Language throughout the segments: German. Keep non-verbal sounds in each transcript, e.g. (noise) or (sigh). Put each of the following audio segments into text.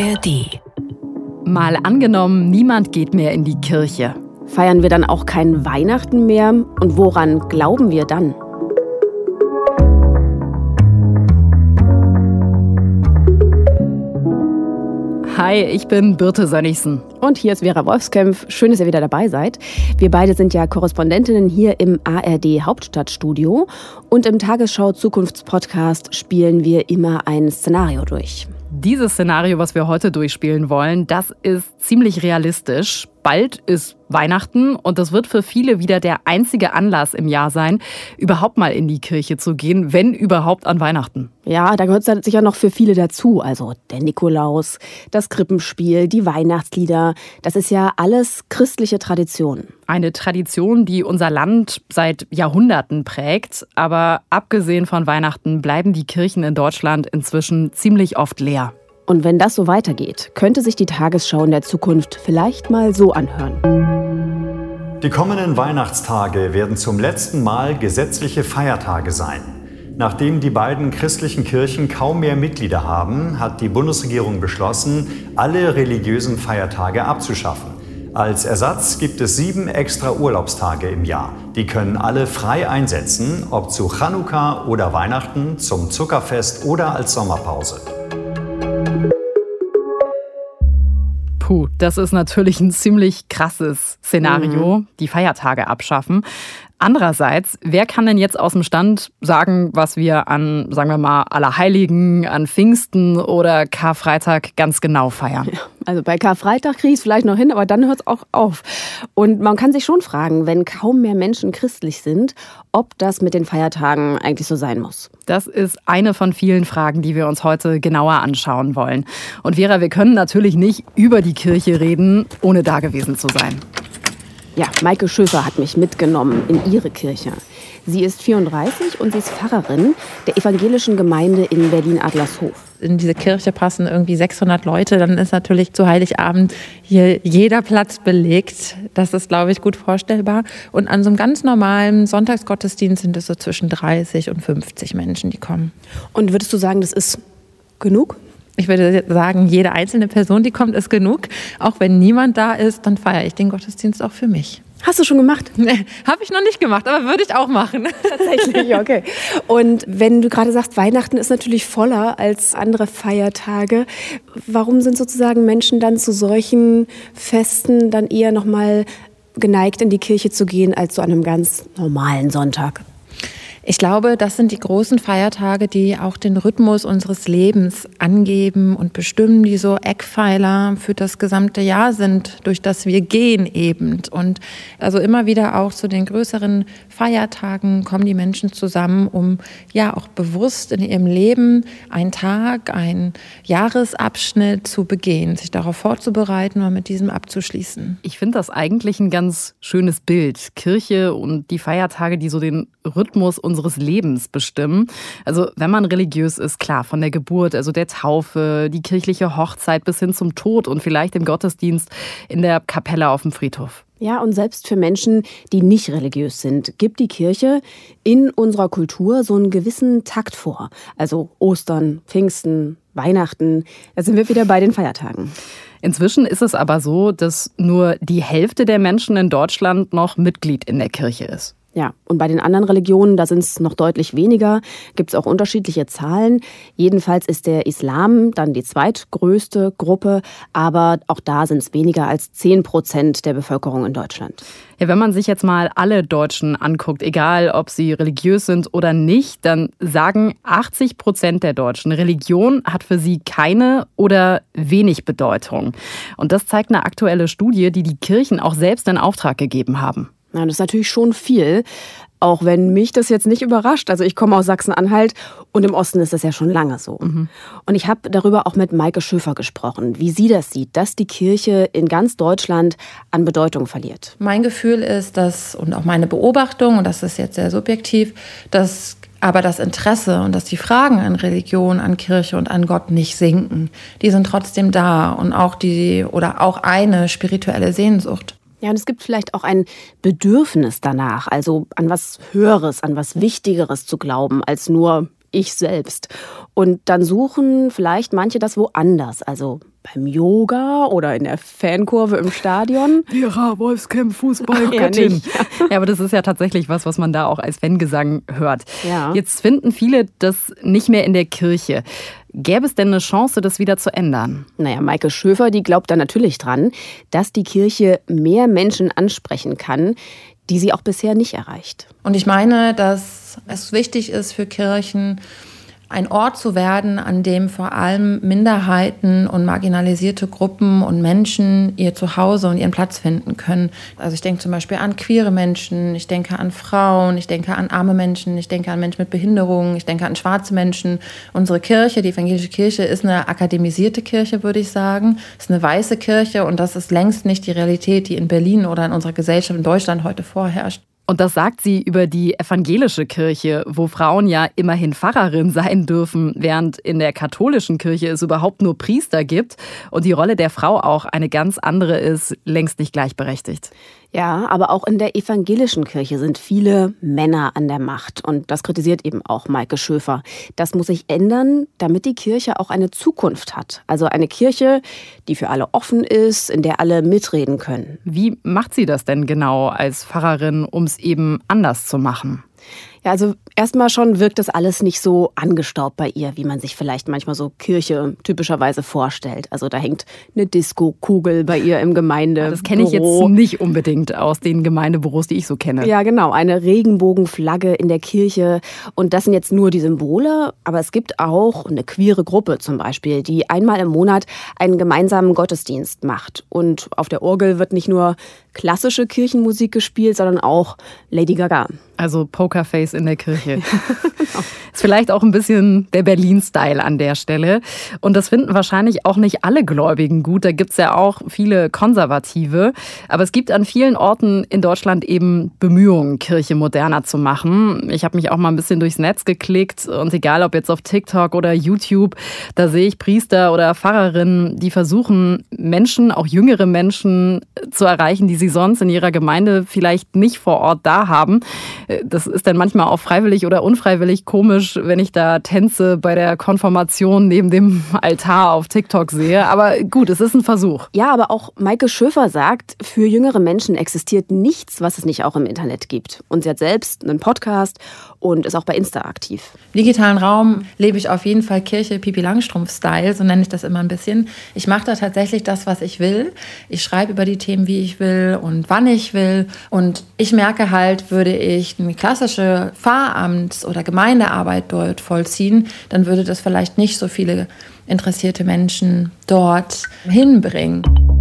ARD. Mal angenommen, niemand geht mehr in die Kirche. Feiern wir dann auch kein Weihnachten mehr? Und woran glauben wir dann? Hi, ich bin Birte Sönnigsen. Und hier ist Vera Wolfskämpf. Schön, dass ihr wieder dabei seid. Wir beide sind ja Korrespondentinnen hier im ARD Hauptstadtstudio. Und im Tagesschau Zukunftspodcast spielen wir immer ein Szenario durch. Dieses Szenario, was wir heute durchspielen wollen, das ist ziemlich realistisch. Bald ist Weihnachten und das wird für viele wieder der einzige Anlass im Jahr sein, überhaupt mal in die Kirche zu gehen, wenn überhaupt an Weihnachten. Ja, da gehört es sicher noch für viele dazu. Also der Nikolaus, das Krippenspiel, die Weihnachtslieder. Das ist ja alles christliche Tradition. Eine Tradition, die unser Land seit Jahrhunderten prägt. Aber abgesehen von Weihnachten bleiben die Kirchen in Deutschland inzwischen ziemlich oft leer. Und wenn das so weitergeht, könnte sich die Tagesschau in der Zukunft vielleicht mal so anhören. Die kommenden Weihnachtstage werden zum letzten Mal gesetzliche Feiertage sein. Nachdem die beiden christlichen Kirchen kaum mehr Mitglieder haben, hat die Bundesregierung beschlossen, alle religiösen Feiertage abzuschaffen. Als Ersatz gibt es sieben extra Urlaubstage im Jahr. Die können alle frei einsetzen, ob zu Chanukka oder Weihnachten, zum Zuckerfest oder als Sommerpause. Puh, das ist natürlich ein ziemlich krasses Szenario, mhm. die Feiertage abschaffen. Andererseits, wer kann denn jetzt aus dem Stand sagen, was wir an, sagen wir mal, Allerheiligen, an Pfingsten oder Karfreitag ganz genau feiern? Ja, also bei Karfreitag kriege ich es vielleicht noch hin, aber dann hört es auch auf. Und man kann sich schon fragen, wenn kaum mehr Menschen christlich sind, ob das mit den Feiertagen eigentlich so sein muss. Das ist eine von vielen Fragen, die wir uns heute genauer anschauen wollen. Und Vera, wir können natürlich nicht über die Kirche reden, ohne da gewesen zu sein. Ja, Maike Schöfer hat mich mitgenommen in ihre Kirche. Sie ist 34 und sie ist Pfarrerin der evangelischen Gemeinde in Berlin-Adlershof. In diese Kirche passen irgendwie 600 Leute. Dann ist natürlich zu Heiligabend hier jeder Platz belegt. Das ist, glaube ich, gut vorstellbar. Und an so einem ganz normalen Sonntagsgottesdienst sind es so zwischen 30 und 50 Menschen, die kommen. Und würdest du sagen, das ist genug? Ich würde sagen, jede einzelne Person, die kommt, ist genug. Auch wenn niemand da ist, dann feiere ich den Gottesdienst auch für mich. Hast du schon gemacht? (laughs) Nee, habe ich noch nicht gemacht, aber würde ich auch machen. (laughs) Tatsächlich, okay. Und wenn du gerade sagst, Weihnachten ist natürlich voller als andere Feiertage, warum sind sozusagen Menschen dann zu solchen Festen dann eher noch mal geneigt in die Kirche zu gehen als zu einem ganz normalen Sonntag? Ich glaube, das sind die großen Feiertage, die auch den Rhythmus unseres Lebens angeben und bestimmen, die so Eckpfeiler für das gesamte Jahr sind, durch das wir gehen eben. Und also immer wieder auch zu den größeren Feiertagen kommen die Menschen zusammen, um ja auch bewusst in ihrem Leben einen Tag, einen Jahresabschnitt zu begehen, sich darauf vorzubereiten und mit diesem abzuschließen. Ich finde das eigentlich ein ganz schönes Bild. Kirche und die Feiertage, die so den Rhythmus unseres Lebens bestimmen. Also wenn man religiös ist, klar, von der Geburt, also der Taufe, die kirchliche Hochzeit bis hin zum Tod und vielleicht im Gottesdienst in der Kapelle auf dem Friedhof. Ja, und selbst für Menschen, die nicht religiös sind, gibt die Kirche in unserer Kultur so einen gewissen Takt vor. Also Ostern, Pfingsten, Weihnachten, da sind wir wieder bei den Feiertagen. Inzwischen ist es aber so, dass nur die Hälfte der Menschen in Deutschland noch Mitglied in der Kirche ist. Ja, und bei den anderen Religionen, da sind es noch deutlich weniger, gibt es auch unterschiedliche Zahlen. Jedenfalls ist der Islam dann die zweitgrößte Gruppe, aber auch da sind es weniger als 10 Prozent der Bevölkerung in Deutschland. Ja, wenn man sich jetzt mal alle Deutschen anguckt, egal ob sie religiös sind oder nicht, dann sagen 80 Prozent der Deutschen, Religion hat für sie keine oder wenig Bedeutung. Und das zeigt eine aktuelle Studie, die die Kirchen auch selbst in Auftrag gegeben haben. Ja, das ist natürlich schon viel, auch wenn mich das jetzt nicht überrascht. Also ich komme aus Sachsen-Anhalt und im Osten ist das ja schon lange so. Mhm. Und ich habe darüber auch mit Maike Schöfer gesprochen, wie sie das sieht, dass die Kirche in ganz Deutschland an Bedeutung verliert. Mein Gefühl ist, dass, und auch meine Beobachtung, und das ist jetzt sehr subjektiv, dass aber das Interesse und dass die Fragen an Religion, an Kirche und an Gott nicht sinken. Die sind trotzdem da und auch die oder auch eine spirituelle Sehnsucht. Ja, und es gibt vielleicht auch ein Bedürfnis danach, also an was Höheres, an was Wichtigeres zu glauben, als nur ich selbst. Und dann suchen vielleicht manche das woanders, also beim Yoga oder in der Fankurve im Stadion. (laughs) Vera Wolfskamp Fußballgöttin. Ja, (laughs) ja, aber das ist ja tatsächlich was, was man da auch als Fangesang hört. Ja. Jetzt finden viele das nicht mehr in der Kirche. Gäbe es denn eine Chance, das wieder zu ändern? Naja, Maike Schöfer, die glaubt da natürlich dran, dass die Kirche mehr Menschen ansprechen kann, die sie auch bisher nicht erreicht. Und ich meine, dass es wichtig ist für Kirchen, ein Ort zu werden, an dem vor allem Minderheiten und marginalisierte Gruppen und Menschen ihr Zuhause und ihren Platz finden können. Also ich denke zum Beispiel an queere Menschen, ich denke an Frauen, ich denke an arme Menschen, ich denke an Menschen mit Behinderungen, ich denke an schwarze Menschen. Unsere Kirche, die evangelische Kirche, ist eine akademisierte Kirche, würde ich sagen. Ist eine weiße Kirche und das ist längst nicht die Realität, die in Berlin oder in unserer Gesellschaft in Deutschland heute vorherrscht. Und das sagt sie über die evangelische Kirche, wo Frauen ja immerhin Pfarrerin sein dürfen, während in der katholischen Kirche es überhaupt nur Priester gibt und die Rolle der Frau auch eine ganz andere ist, längst nicht gleichberechtigt. Ja, aber auch in der evangelischen Kirche sind viele Männer an der Macht. Und das kritisiert eben auch Maike Schöfer. Das muss sich ändern, damit die Kirche auch eine Zukunft hat. Also eine Kirche, die für alle offen ist, in der alle mitreden können. Wie macht sie das denn genau als Pfarrerin, um es eben anders zu machen? Ja, also erstmal schon wirkt das alles nicht so angestaubt bei ihr, wie man sich vielleicht manchmal so Kirche typischerweise vorstellt. Also da hängt eine Disco-Kugel bei ihr im Gemeinde. Das kenne ich jetzt nicht unbedingt aus den Gemeindebüros, die ich so kenne. Ja, genau. Eine Regenbogenflagge in der Kirche. Und das sind jetzt nur die Symbole, aber es gibt auch eine queere Gruppe zum Beispiel, die einmal im Monat einen gemeinsamen Gottesdienst macht. Und auf der Orgel wird nicht nur klassische Kirchenmusik gespielt, sondern auch Lady Gaga. Also Pokerface in der Kirche. (laughs) Ist vielleicht auch ein bisschen der Berlin-Style an der Stelle. Und das finden wahrscheinlich auch nicht alle Gläubigen gut. Da gibt es ja auch viele Konservative. Aber es gibt an vielen Orten in Deutschland eben Bemühungen, Kirche moderner zu machen. Ich habe mich auch mal ein bisschen durchs Netz geklickt. Und egal ob jetzt auf TikTok oder YouTube, da sehe ich Priester oder Pfarrerinnen, die versuchen, Menschen, auch jüngere Menschen zu erreichen, die sie sonst in ihrer Gemeinde vielleicht nicht vor Ort da haben. Das ist dann manchmal auch freiwillig oder unfreiwillig komisch, wenn ich da Tänze bei der Konfirmation neben dem Altar auf TikTok sehe. Aber gut, es ist ein Versuch. Ja, aber auch Maike Schöfer sagt, für jüngere Menschen existiert nichts, was es nicht auch im Internet gibt. Und sie hat selbst einen Podcast und ist auch bei Insta aktiv. Im digitalen Raum lebe ich auf jeden Fall Kirche Pipi Langstrumpf-Style, so nenne ich das immer ein bisschen. Ich mache da tatsächlich das, was ich will. Ich schreibe über die Themen, wie ich will und wann ich will. Und ich merke halt, würde ich eine klassische Pfarramts- oder Gemeindearbeit dort vollziehen, dann würde das vielleicht nicht so viele interessierte Menschen dort hinbringen.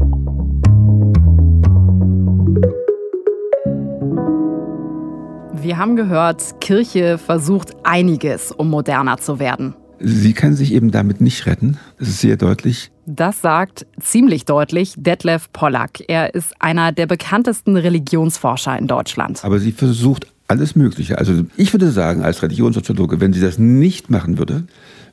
Wir haben gehört, Kirche versucht einiges, um moderner zu werden. Sie kann sich eben damit nicht retten. Das ist sehr deutlich. Das sagt ziemlich deutlich Detlef Pollack. Er ist einer der bekanntesten Religionsforscher in Deutschland. Aber sie versucht alles Mögliche. Also ich würde sagen, als Religionssoziologe, wenn sie das nicht machen würde,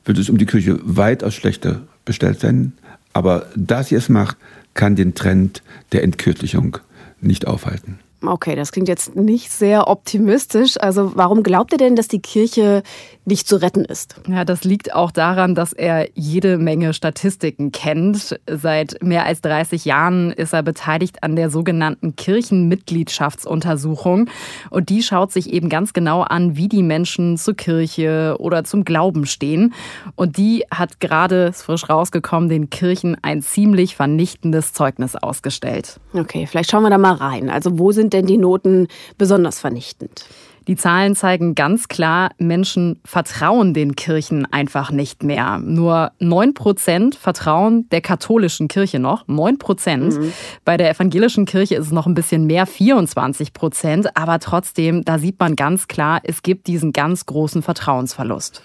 würde es um die Kirche weitaus schlechter bestellt sein. Aber da sie es macht, kann den Trend der Entkirchlichung nicht aufhalten. Okay, das klingt jetzt nicht sehr optimistisch. Also warum glaubt ihr denn, dass die Kirche nicht zu retten ist? Ja, das liegt auch daran, dass er jede Menge Statistiken kennt. Seit mehr als 30 Jahren ist er beteiligt an der sogenannten Kirchenmitgliedschaftsuntersuchung. Und die schaut sich eben ganz genau an, wie die Menschen zur Kirche oder zum Glauben stehen. Und die hat gerade, ist frisch rausgekommen, den Kirchen ein ziemlich vernichtendes Zeugnis ausgestellt. Okay, vielleicht schauen wir da mal rein. Also wo sind denn die Noten besonders vernichtend? Die Zahlen zeigen ganz klar, Menschen vertrauen den Kirchen einfach nicht mehr. Nur 9 Prozent vertrauen der katholischen Kirche noch. 9 Prozent. Mhm. Bei der evangelischen Kirche ist es noch ein bisschen mehr, 24 Prozent. Aber trotzdem, da sieht man ganz klar, es gibt diesen ganz großen Vertrauensverlust.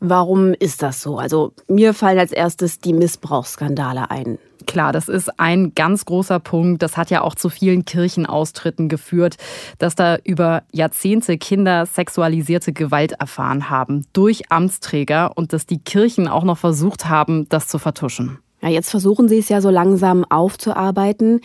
Warum ist das so? Also mir fallen als erstes die Missbrauchsskandale ein. Klar, das ist ein ganz großer Punkt. Das hat ja auch zu vielen Kirchenaustritten geführt, dass da über Jahrzehnte Kinder sexualisierte Gewalt erfahren haben durch Amtsträger und dass die Kirchen auch noch versucht haben, das zu vertuschen. Ja, jetzt versuchen Sie es ja so langsam aufzuarbeiten.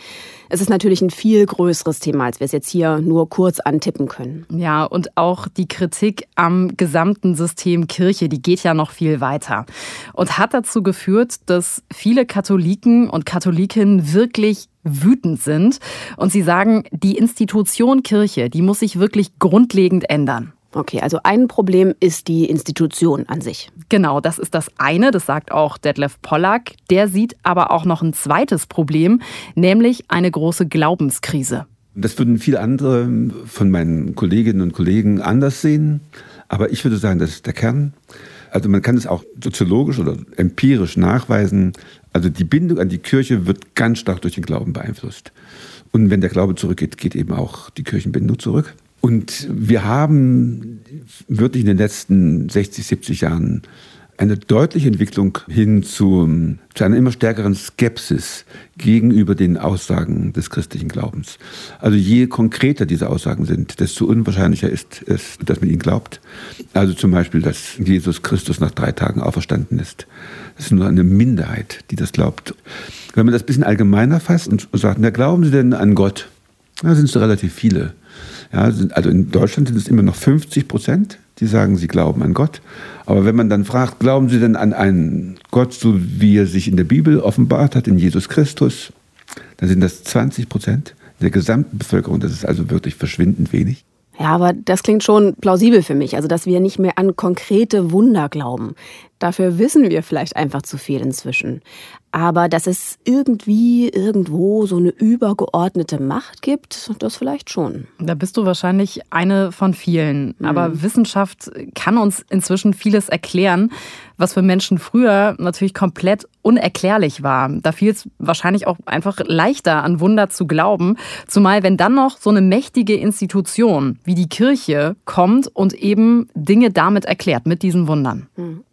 Es ist natürlich ein viel größeres Thema, als wir es jetzt hier nur kurz antippen können. Ja, und auch die Kritik am gesamten System Kirche, die geht ja noch viel weiter und hat dazu geführt, dass viele Katholiken und Katholikinnen wirklich wütend sind und sie sagen, die Institution Kirche, die muss sich wirklich grundlegend ändern. Okay, also ein Problem ist die Institution an sich. Genau, das ist das eine, das sagt auch Detlef Pollack. Der sieht aber auch noch ein zweites Problem, nämlich eine große Glaubenskrise. Das würden viele andere von meinen Kolleginnen und Kollegen anders sehen. Aber ich würde sagen, das ist der Kern. Also man kann es auch soziologisch oder empirisch nachweisen. Also die Bindung an die Kirche wird ganz stark durch den Glauben beeinflusst. Und wenn der Glaube zurückgeht, geht eben auch die Kirchenbindung zurück. Und wir haben wirklich in den letzten 60, 70 Jahren eine deutliche Entwicklung hin zu, zu, einer immer stärkeren Skepsis gegenüber den Aussagen des christlichen Glaubens. Also je konkreter diese Aussagen sind, desto unwahrscheinlicher ist es, dass man ihnen glaubt. Also zum Beispiel, dass Jesus Christus nach drei Tagen auferstanden ist. Das ist nur eine Minderheit, die das glaubt. Wenn man das ein bisschen allgemeiner fasst und sagt, na glauben Sie denn an Gott? Da sind es relativ viele. Ja, also in Deutschland sind es immer noch 50 Prozent, die sagen, sie glauben an Gott. Aber wenn man dann fragt, glauben sie denn an einen Gott, so wie er sich in der Bibel offenbart hat, in Jesus Christus, dann sind das 20 Prozent der gesamten Bevölkerung. Das ist also wirklich verschwindend wenig. Ja, aber das klingt schon plausibel für mich, also dass wir nicht mehr an konkrete Wunder glauben. Dafür wissen wir vielleicht einfach zu viel inzwischen. Aber dass es irgendwie irgendwo so eine übergeordnete Macht gibt, das vielleicht schon. Da bist du wahrscheinlich eine von vielen. Mhm. Aber Wissenschaft kann uns inzwischen vieles erklären, was für Menschen früher natürlich komplett unerklärlich war. Da fiel es wahrscheinlich auch einfach leichter, an Wunder zu glauben. Zumal wenn dann noch so eine mächtige Institution wie die Kirche kommt und eben Dinge damit erklärt, mit diesen Wundern. Mhm.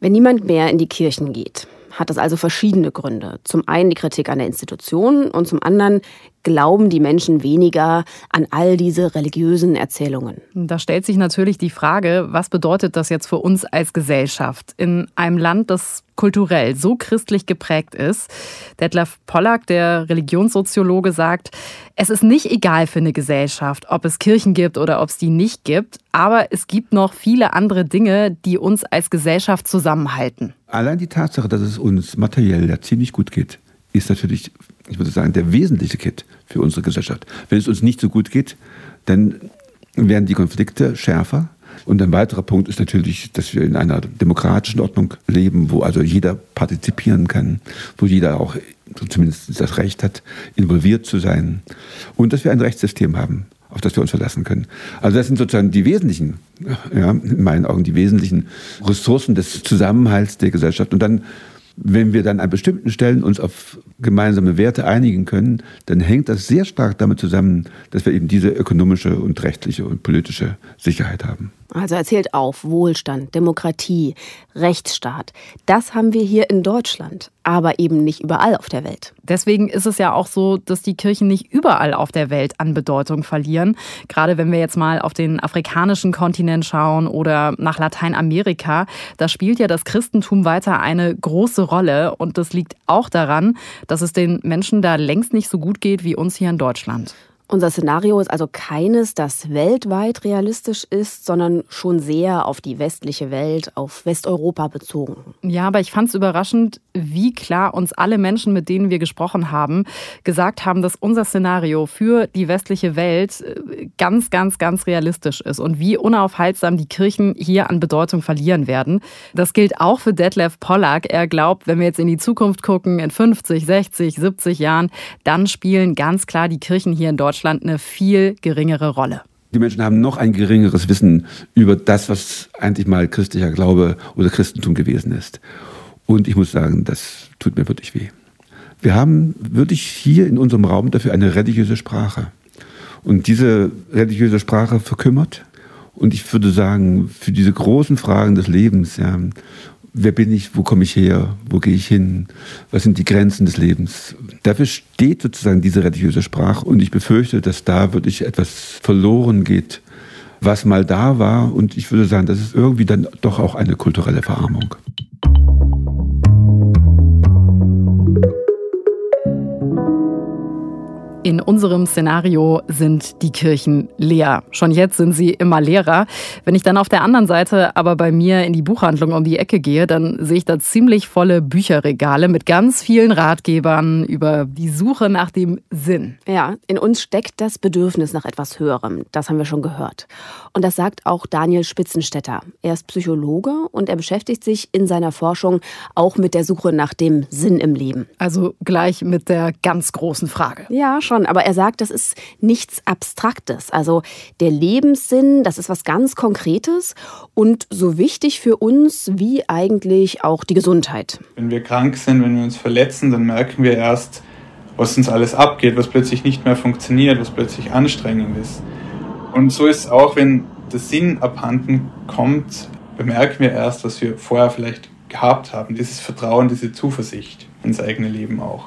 Wenn niemand mehr in die Kirchen geht, hat das also verschiedene Gründe. Zum einen die Kritik an der Institution und zum anderen glauben die Menschen weniger an all diese religiösen Erzählungen. Da stellt sich natürlich die Frage, was bedeutet das jetzt für uns als Gesellschaft in einem Land, das kulturell so christlich geprägt ist? Detlef Pollack, der Religionssoziologe, sagt, es ist nicht egal für eine Gesellschaft, ob es Kirchen gibt oder ob es die nicht gibt, aber es gibt noch viele andere Dinge, die uns als Gesellschaft zusammenhalten. Allein die Tatsache, dass es uns materiell ja ziemlich gut geht, ist natürlich, ich würde sagen, der wesentliche Kit für unsere Gesellschaft. Wenn es uns nicht so gut geht, dann werden die Konflikte schärfer. Und ein weiterer Punkt ist natürlich, dass wir in einer demokratischen Ordnung leben, wo also jeder partizipieren kann, wo jeder auch zumindest das Recht hat, involviert zu sein. Und dass wir ein Rechtssystem haben, auf das wir uns verlassen können. Also das sind sozusagen die wesentlichen, ja, in meinen Augen die wesentlichen Ressourcen des Zusammenhalts der Gesellschaft. Und dann wenn wir dann an bestimmten Stellen uns auf gemeinsame Werte einigen können, dann hängt das sehr stark damit zusammen, dass wir eben diese ökonomische und rechtliche und politische Sicherheit haben. Also erzählt auf, Wohlstand, Demokratie, Rechtsstaat. Das haben wir hier in Deutschland, aber eben nicht überall auf der Welt. Deswegen ist es ja auch so, dass die Kirchen nicht überall auf der Welt an Bedeutung verlieren. Gerade wenn wir jetzt mal auf den afrikanischen Kontinent schauen oder nach Lateinamerika, da spielt ja das Christentum weiter eine große Rolle. Und das liegt auch daran, dass es den Menschen da längst nicht so gut geht wie uns hier in Deutschland. Unser Szenario ist also keines, das weltweit realistisch ist, sondern schon sehr auf die westliche Welt, auf Westeuropa bezogen. Ja, aber ich fand es überraschend, wie klar uns alle Menschen, mit denen wir gesprochen haben, gesagt haben, dass unser Szenario für die westliche Welt äh, ganz, ganz, ganz realistisch ist und wie unaufhaltsam die Kirchen hier an Bedeutung verlieren werden. Das gilt auch für Detlef Pollack. Er glaubt, wenn wir jetzt in die Zukunft gucken, in 50, 60, 70 Jahren, dann spielen ganz klar die Kirchen hier in Deutschland Deutschland eine viel geringere Rolle. Die Menschen haben noch ein geringeres Wissen über das, was eigentlich mal christlicher Glaube oder Christentum gewesen ist. Und ich muss sagen, das tut mir wirklich weh. Wir haben wirklich hier in unserem Raum dafür eine religiöse Sprache. Und diese religiöse Sprache verkümmert. Und ich würde sagen, für diese großen Fragen des Lebens, ja, wer bin ich, wo komme ich her, wo gehe ich hin, was sind die Grenzen des Lebens. Dafür steht sozusagen diese religiöse Sprache und ich befürchte, dass da wirklich etwas verloren geht, was mal da war und ich würde sagen, das ist irgendwie dann doch auch eine kulturelle Verarmung. In unserem Szenario sind die Kirchen leer. Schon jetzt sind sie immer leerer. Wenn ich dann auf der anderen Seite aber bei mir in die Buchhandlung um die Ecke gehe, dann sehe ich da ziemlich volle Bücherregale mit ganz vielen Ratgebern über die Suche nach dem Sinn. Ja, in uns steckt das Bedürfnis nach etwas Höherem. Das haben wir schon gehört. Und das sagt auch Daniel Spitzenstetter. Er ist Psychologe und er beschäftigt sich in seiner Forschung auch mit der Suche nach dem Sinn im Leben. Also gleich mit der ganz großen Frage. Ja, schon schon, aber er sagt, das ist nichts Abstraktes. Also der Lebenssinn, das ist was ganz Konkretes und so wichtig für uns wie eigentlich auch die Gesundheit. Wenn wir krank sind, wenn wir uns verletzen, dann merken wir erst, was uns alles abgeht, was plötzlich nicht mehr funktioniert, was plötzlich anstrengend ist. Und so ist es auch, wenn der Sinn abhanden kommt, bemerken wir erst, was wir vorher vielleicht gehabt haben. Dieses Vertrauen, diese Zuversicht ins eigene Leben auch.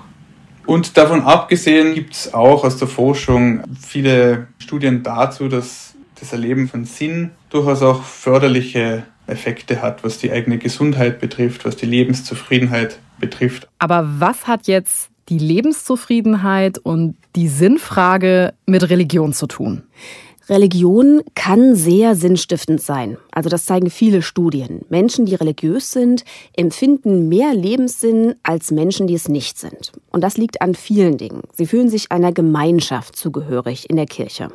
Und davon abgesehen gibt es auch aus der Forschung viele Studien dazu, dass das Erleben von Sinn durchaus auch förderliche Effekte hat, was die eigene Gesundheit betrifft, was die Lebenszufriedenheit betrifft. Aber was hat jetzt die Lebenszufriedenheit und die Sinnfrage mit Religion zu tun? Religion kann sehr sinnstiftend sein. Also das zeigen viele Studien. Menschen, die religiös sind, empfinden mehr Lebenssinn als Menschen, die es nicht sind. Und das liegt an vielen Dingen. Sie fühlen sich einer Gemeinschaft zugehörig in der Kirche.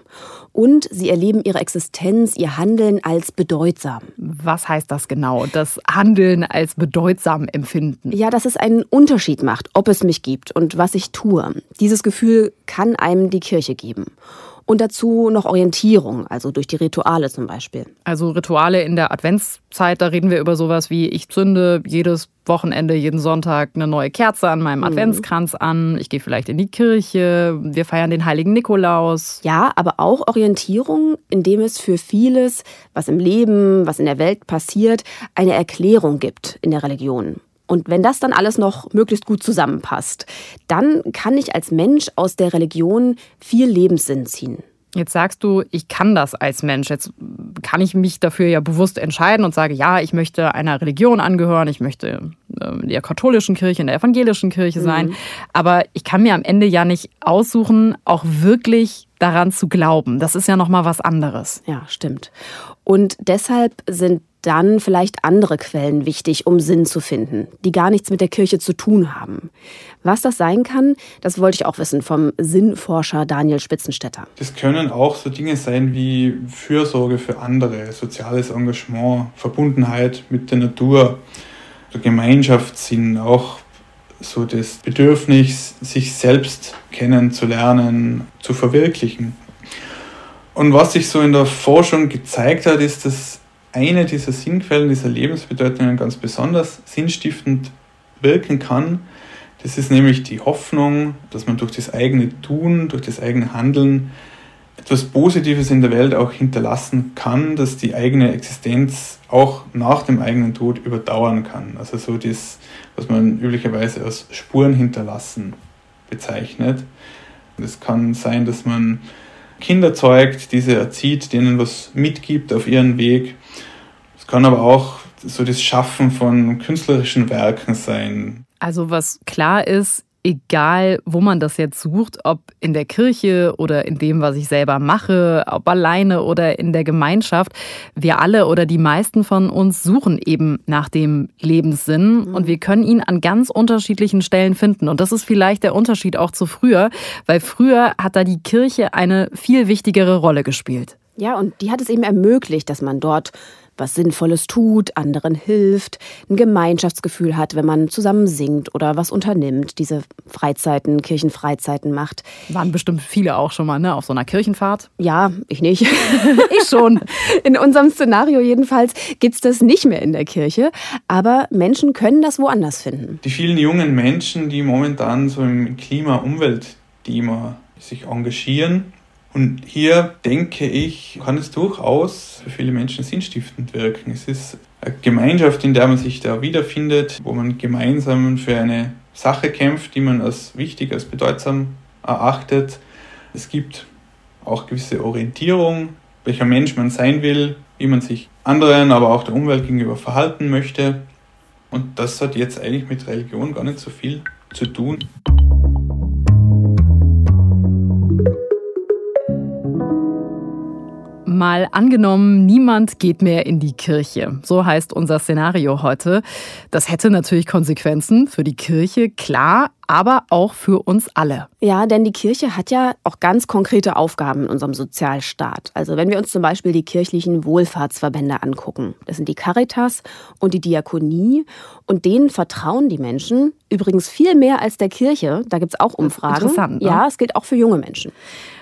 Und sie erleben ihre Existenz, ihr Handeln als bedeutsam. Was heißt das genau? Das Handeln als bedeutsam empfinden? Ja, dass es einen Unterschied macht, ob es mich gibt und was ich tue. Dieses Gefühl kann einem die Kirche geben und dazu noch Orientierung, also durch die Rituale zum Beispiel. Also Rituale in der Adventszeit, da reden wir über sowas wie ich zünde jedes Wochenende, jeden Sonntag eine neue Kerze an meinem mhm. Adventskranz an, ich gehe vielleicht in die Kirche, wir feiern den heiligen Nikolaus. Ja, aber auch Orientierung, indem es für vieles, was im Leben, was in der Welt passiert, eine Erklärung gibt in der Religion. Und wenn das dann alles noch möglichst gut zusammenpasst, dann kann ich als Mensch aus der Religion viel Lebenssinn ziehen. Jetzt sagst du, ich kann das als Mensch. Jetzt kann ich mich dafür ja bewusst entscheiden und sage, ja, ich möchte einer Religion angehören, ich möchte ähm, in der katholischen Kirche, in der evangelischen Kirche sein. Mhm. Aber ich kann mir am Ende ja nicht aussuchen, auch wirklich daran zu glauben. Das ist ja noch mal was anderes. Ja, stimmt. Und deshalb sind dann vielleicht andere Quellen wichtig, um Sinn zu finden, die gar nichts mit der Kirche zu tun haben. Was das sein kann, das wollte ich auch wissen vom Sinnforscher Daniel Spitzenstetter. Das können auch so Dinge sein wie Fürsorge für andere, soziales Engagement, Verbundenheit mit der Natur, Gemeinschaftssinn, auch so das Bedürfnis, sich selbst kennenzulernen, zu verwirklichen. Und was sich so in der Forschung gezeigt hat, ist, dass eine dieser Sinnquellen, dieser Lebensbedeutungen ganz besonders sinnstiftend wirken kann. Das ist nämlich die Hoffnung, dass man durch das eigene Tun, durch das eigene Handeln etwas Positives in der Welt auch hinterlassen kann, dass die eigene Existenz auch nach dem eigenen Tod überdauern kann. Also so das, was man üblicherweise als Spuren hinterlassen bezeichnet. Es kann sein, dass man Kinder zeugt, diese erzieht, denen was mitgibt auf ihren Weg. Es kann aber auch so das Schaffen von künstlerischen Werken sein. Also was klar ist, egal wo man das jetzt sucht, ob in der Kirche oder in dem, was ich selber mache, ob alleine oder in der Gemeinschaft, wir alle oder die meisten von uns suchen eben nach dem Lebenssinn mhm. und wir können ihn an ganz unterschiedlichen Stellen finden. Und das ist vielleicht der Unterschied auch zu früher, weil früher hat da die Kirche eine viel wichtigere Rolle gespielt. Ja, und die hat es eben ermöglicht, dass man dort was Sinnvolles tut, anderen hilft, ein Gemeinschaftsgefühl hat, wenn man zusammen singt oder was unternimmt, diese Freizeiten, Kirchenfreizeiten macht. Waren bestimmt viele auch schon mal, ne, auf so einer Kirchenfahrt? Ja, ich nicht. (laughs) ich schon. In unserem Szenario jedenfalls gibt es das nicht mehr in der Kirche, aber Menschen können das woanders finden. Die vielen jungen Menschen, die momentan so im Klima-Umwelt-Thema sich engagieren, und hier denke ich, kann es durchaus für viele Menschen sinnstiftend wirken. Es ist eine Gemeinschaft, in der man sich da wiederfindet, wo man gemeinsam für eine Sache kämpft, die man als wichtig, als bedeutsam erachtet. Es gibt auch gewisse Orientierung, welcher Mensch man sein will, wie man sich anderen, aber auch der Umwelt gegenüber verhalten möchte. Und das hat jetzt eigentlich mit Religion gar nicht so viel zu tun. Mal angenommen, niemand geht mehr in die Kirche. So heißt unser Szenario heute. Das hätte natürlich Konsequenzen für die Kirche, klar, aber auch für uns alle. Ja, denn die Kirche hat ja auch ganz konkrete Aufgaben in unserem Sozialstaat. Also wenn wir uns zum Beispiel die kirchlichen Wohlfahrtsverbände angucken, das sind die Caritas und die Diakonie und denen vertrauen die Menschen übrigens viel mehr als der Kirche. Da gibt es auch Umfragen. Interessant. Ne? Ja, es gilt auch für junge Menschen.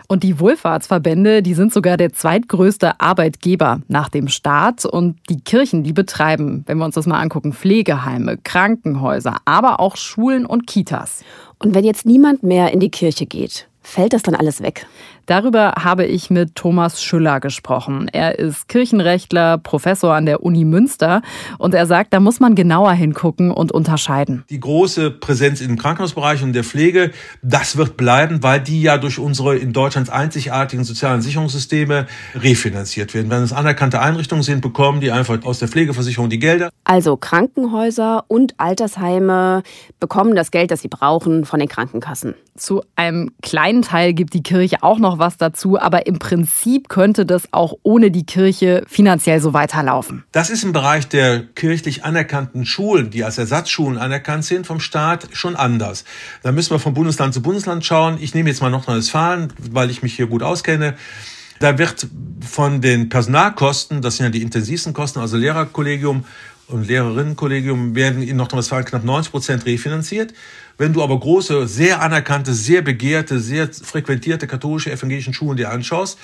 Und die Wohlfahrtsverbände, die sind sogar der zweitgrößte Arbeitgeber nach dem Staat. Und die Kirchen, die betreiben, wenn wir uns das mal angucken, Pflegeheime, Krankenhäuser, aber auch Schulen und Kitas. Und wenn jetzt niemand mehr in die Kirche geht, fällt das dann alles weg? Darüber habe ich mit Thomas Schüller gesprochen. Er ist Kirchenrechtler, Professor an der Uni Münster und er sagt, da muss man genauer hingucken und unterscheiden. Die große Präsenz im Krankenhausbereich und der Pflege, das wird bleiben, weil die ja durch unsere in Deutschland einzigartigen sozialen Sicherungssysteme refinanziert werden. Wenn es anerkannte Einrichtungen sind, bekommen die einfach aus der Pflegeversicherung die Gelder. Also Krankenhäuser und Altersheime bekommen das Geld, das sie brauchen, von den Krankenkassen. Zu einem kleinen Teil gibt die Kirche auch noch was dazu, aber im Prinzip könnte das auch ohne die Kirche finanziell so weiterlaufen. Das ist im Bereich der kirchlich anerkannten Schulen, die als Ersatzschulen anerkannt sind vom Staat, schon anders. Da müssen wir von Bundesland zu Bundesland schauen. Ich nehme jetzt mal Nordrhein-Westfalen, weil ich mich hier gut auskenne. Da wird von den Personalkosten, das sind ja die intensivsten Kosten, also Lehrerkollegium und Lehrerinnenkollegium, werden in Nordrhein-Westfalen knapp 90 Prozent refinanziert. Wenn du aber große, sehr anerkannte, sehr begehrte, sehr frequentierte katholische evangelischen Schulen dir anschaust,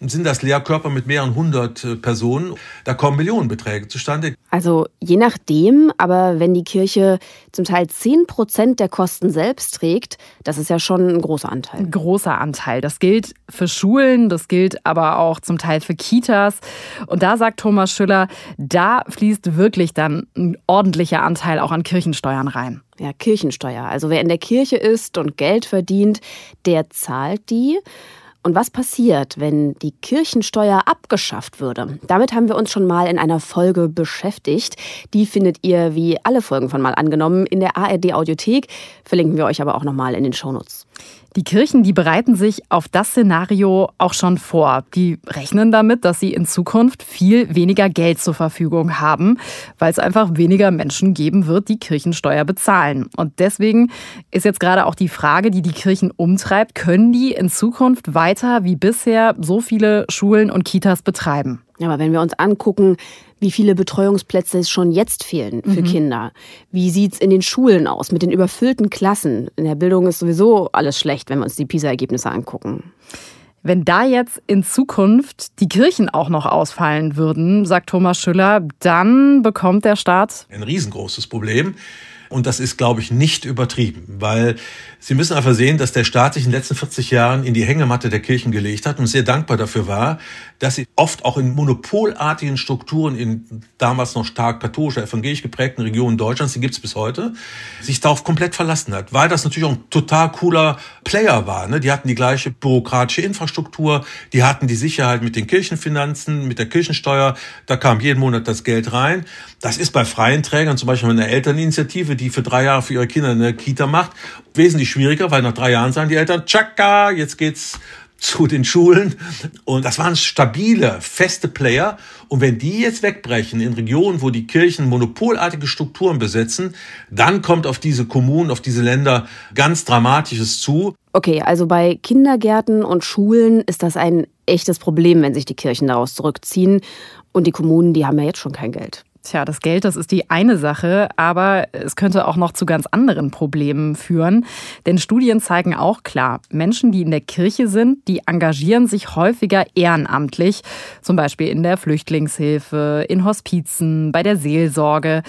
sind das Lehrkörper mit mehreren hundert äh, Personen. Da kommen Millionenbeträge zustande. Also je nachdem, aber wenn die Kirche zum Teil zehn Prozent der Kosten selbst trägt, das ist ja schon ein großer Anteil. Ein großer Anteil. Das gilt für Schulen, das gilt aber auch zum Teil für Kitas. Und da sagt Thomas Schüller, da fließt wirklich dann ein ordentlicher Anteil auch an Kirchensteuern rein. Ja, Kirchensteuer. Also wer in der Kirche ist und Geld verdient, der zahlt die. Und was passiert, wenn die Kirchensteuer abgeschafft würde? Damit haben wir uns schon mal in einer Folge beschäftigt. Die findet ihr wie alle Folgen von Mal angenommen in der ARD Audiothek. Verlinken wir euch aber auch nochmal in den Shownotes. Die Kirchen, die bereiten sich auf das Szenario auch schon vor. Die rechnen damit, dass sie in Zukunft viel weniger Geld zur Verfügung haben, weil es einfach weniger Menschen geben wird, die Kirchensteuer bezahlen. Und deswegen ist jetzt gerade auch die Frage, die die Kirchen umtreibt, können die in Zukunft weiter wie bisher so viele Schulen und Kitas betreiben? Ja, aber wenn wir uns angucken, wie viele Betreuungsplätze es schon jetzt fehlen für mhm. Kinder, wie sieht es in den Schulen aus mit den überfüllten Klassen? In der Bildung ist sowieso alles schlecht, wenn wir uns die PISA-Ergebnisse angucken. Wenn da jetzt in Zukunft die Kirchen auch noch ausfallen würden, sagt Thomas Schüller, dann bekommt der Staat ein riesengroßes Problem. Und das ist, glaube ich, nicht übertrieben, weil Sie müssen einfach sehen, dass der Staat sich in den letzten 40 Jahren in die Hängematte der Kirchen gelegt hat und sehr dankbar dafür war, dass sie oft auch in monopolartigen Strukturen in damals noch stark katholisch, evangelisch geprägten Regionen Deutschlands, die gibt's bis heute, sich darauf komplett verlassen hat, weil das natürlich auch ein total cooler Player war. Ne? Die hatten die gleiche bürokratische Infrastruktur, die hatten die Sicherheit mit den Kirchenfinanzen, mit der Kirchensteuer, da kam jeden Monat das Geld rein. Das ist bei freien Trägern, zum Beispiel einer Elterninitiative, die für drei Jahre für ihre Kinder eine Kita macht, wesentlich schwieriger, weil nach drei Jahren sagen die Eltern, tschakka, jetzt geht's zu den Schulen. Und das waren stabile, feste Player. Und wenn die jetzt wegbrechen in Regionen, wo die Kirchen monopolartige Strukturen besetzen, dann kommt auf diese Kommunen, auf diese Länder ganz Dramatisches zu. Okay, also bei Kindergärten und Schulen ist das ein echtes Problem, wenn sich die Kirchen daraus zurückziehen. Und die Kommunen, die haben ja jetzt schon kein Geld. Tja, das Geld, das ist die eine Sache, aber es könnte auch noch zu ganz anderen Problemen führen. Denn Studien zeigen auch klar, Menschen, die in der Kirche sind, die engagieren sich häufiger ehrenamtlich, zum Beispiel in der Flüchtlingshilfe, in Hospizen, bei der Seelsorge.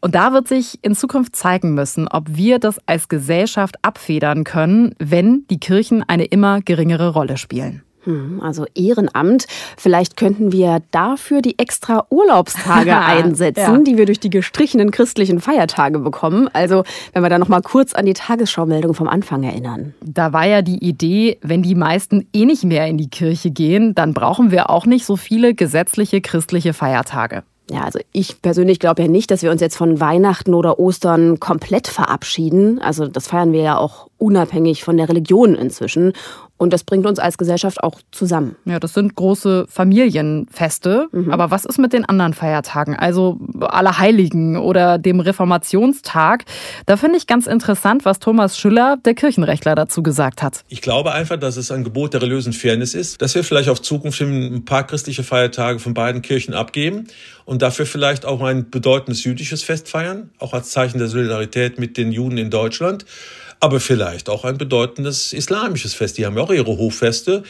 Und da wird sich in Zukunft zeigen müssen, ob wir das als Gesellschaft abfedern können, wenn die Kirchen eine immer geringere Rolle spielen. Hm, also Ehrenamt. Vielleicht könnten wir dafür die extra Urlaubstage (laughs) einsetzen, ja. die wir durch die gestrichenen christlichen Feiertage bekommen. Also wenn wir da noch mal kurz an die Tagesschaumeldung vom Anfang erinnern. Da war ja die Idee, wenn die meisten eh nicht mehr in die Kirche gehen, dann brauchen wir auch nicht so viele gesetzliche christliche Feiertage. Ja, also ich persönlich glaube ja nicht, dass wir uns jetzt von Weihnachten oder Ostern komplett verabschieden. Also das feiern wir ja auch unabhängig von der Religion inzwischen. Und das bringt uns als Gesellschaft auch zusammen. Ja, das sind große Familienfeste. Mhm. Aber was ist mit den anderen Feiertagen? Also Allerheiligen oder dem Reformationstag? Da finde ich ganz interessant, was Thomas Schüller, der Kirchenrechtler, dazu gesagt hat. Ich glaube einfach, dass es ein Gebot der religiösen Fairness ist, dass wir vielleicht auf Zukunft ein paar christliche Feiertage von beiden Kirchen abgeben und dafür vielleicht auch ein bedeutendes jüdisches Fest feiern, auch als Zeichen der Solidarität mit den Juden in Deutschland aber vielleicht auch ein bedeutendes islamisches Fest. Die haben ja auch ihre Hochfeste.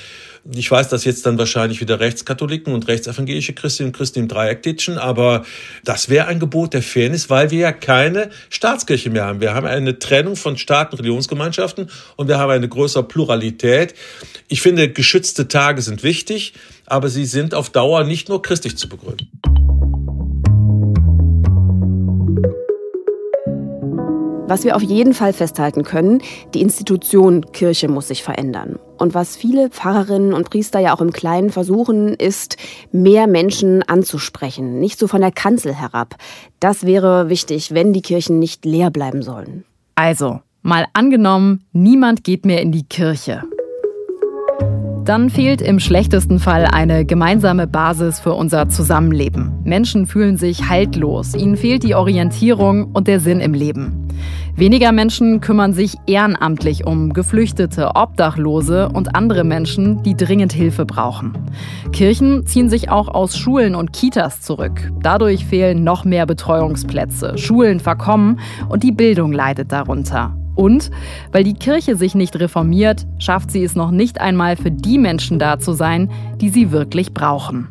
Ich weiß, dass jetzt dann wahrscheinlich wieder Rechtskatholiken und rechtsevangelische Christinnen und Christen im Dreieck ditchen, aber das wäre ein Gebot der Fairness, weil wir ja keine Staatskirche mehr haben. Wir haben eine Trennung von Staat und Religionsgemeinschaften und wir haben eine größere Pluralität. Ich finde, geschützte Tage sind wichtig, aber sie sind auf Dauer nicht nur christlich zu begründen. Was wir auf jeden Fall festhalten können, die Institution Kirche muss sich verändern. Und was viele Pfarrerinnen und Priester ja auch im Kleinen versuchen, ist, mehr Menschen anzusprechen, nicht so von der Kanzel herab. Das wäre wichtig, wenn die Kirchen nicht leer bleiben sollen. Also, mal angenommen, niemand geht mehr in die Kirche. Dann fehlt im schlechtesten Fall eine gemeinsame Basis für unser Zusammenleben. Menschen fühlen sich haltlos, ihnen fehlt die Orientierung und der Sinn im Leben. Weniger Menschen kümmern sich ehrenamtlich um Geflüchtete, Obdachlose und andere Menschen, die dringend Hilfe brauchen. Kirchen ziehen sich auch aus Schulen und Kitas zurück. Dadurch fehlen noch mehr Betreuungsplätze, Schulen verkommen und die Bildung leidet darunter. Und weil die Kirche sich nicht reformiert, schafft sie es noch nicht einmal für die Menschen da zu sein, die sie wirklich brauchen.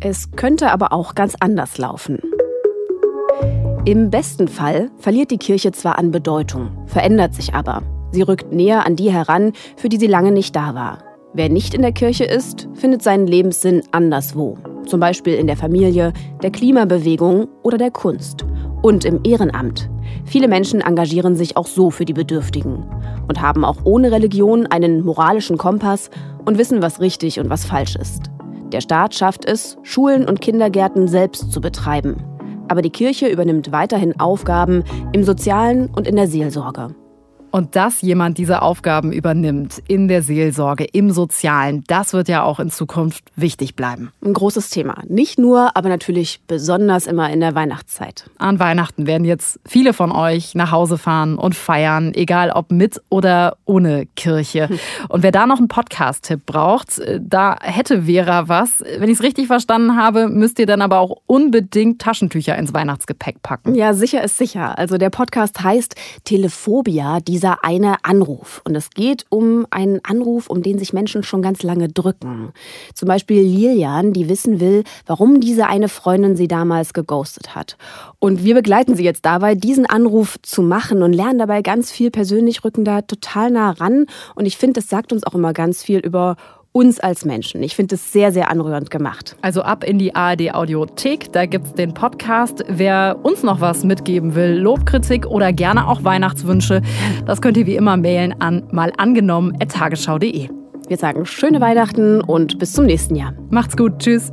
Es könnte aber auch ganz anders laufen. Im besten Fall verliert die Kirche zwar an Bedeutung, verändert sich aber. Sie rückt näher an die heran, für die sie lange nicht da war. Wer nicht in der Kirche ist, findet seinen Lebenssinn anderswo. Zum Beispiel in der Familie, der Klimabewegung oder der Kunst. Und im Ehrenamt. Viele Menschen engagieren sich auch so für die Bedürftigen und haben auch ohne Religion einen moralischen Kompass und wissen, was richtig und was falsch ist. Der Staat schafft es, Schulen und Kindergärten selbst zu betreiben. Aber die Kirche übernimmt weiterhin Aufgaben im Sozialen und in der Seelsorge. Und dass jemand diese Aufgaben übernimmt in der Seelsorge, im Sozialen, das wird ja auch in Zukunft wichtig bleiben. Ein großes Thema. Nicht nur, aber natürlich besonders immer in der Weihnachtszeit. An Weihnachten werden jetzt viele von euch nach Hause fahren und feiern, egal ob mit oder ohne Kirche. Und wer da noch einen Podcast-Tipp braucht, da hätte Vera was. Wenn ich es richtig verstanden habe, müsst ihr dann aber auch unbedingt Taschentücher ins Weihnachtsgepäck packen. Ja, sicher ist sicher. Also der Podcast heißt Telephobia, die dieser eine Anruf. Und es geht um einen Anruf, um den sich Menschen schon ganz lange drücken. Zum Beispiel Lilian, die wissen will, warum diese eine Freundin sie damals geghostet hat. Und wir begleiten sie jetzt dabei, diesen Anruf zu machen und lernen dabei ganz viel persönlich, rücken da total nah ran. Und ich finde, das sagt uns auch immer ganz viel über uns als Menschen. Ich finde es sehr, sehr anrührend gemacht. Also ab in die ARD Audiothek, da gibt es den Podcast. Wer uns noch was mitgeben will, Lobkritik oder gerne auch Weihnachtswünsche, das könnt ihr wie immer mailen an malangenommen.tagesschau.de. Wir sagen schöne Weihnachten und bis zum nächsten Jahr. Macht's gut, tschüss.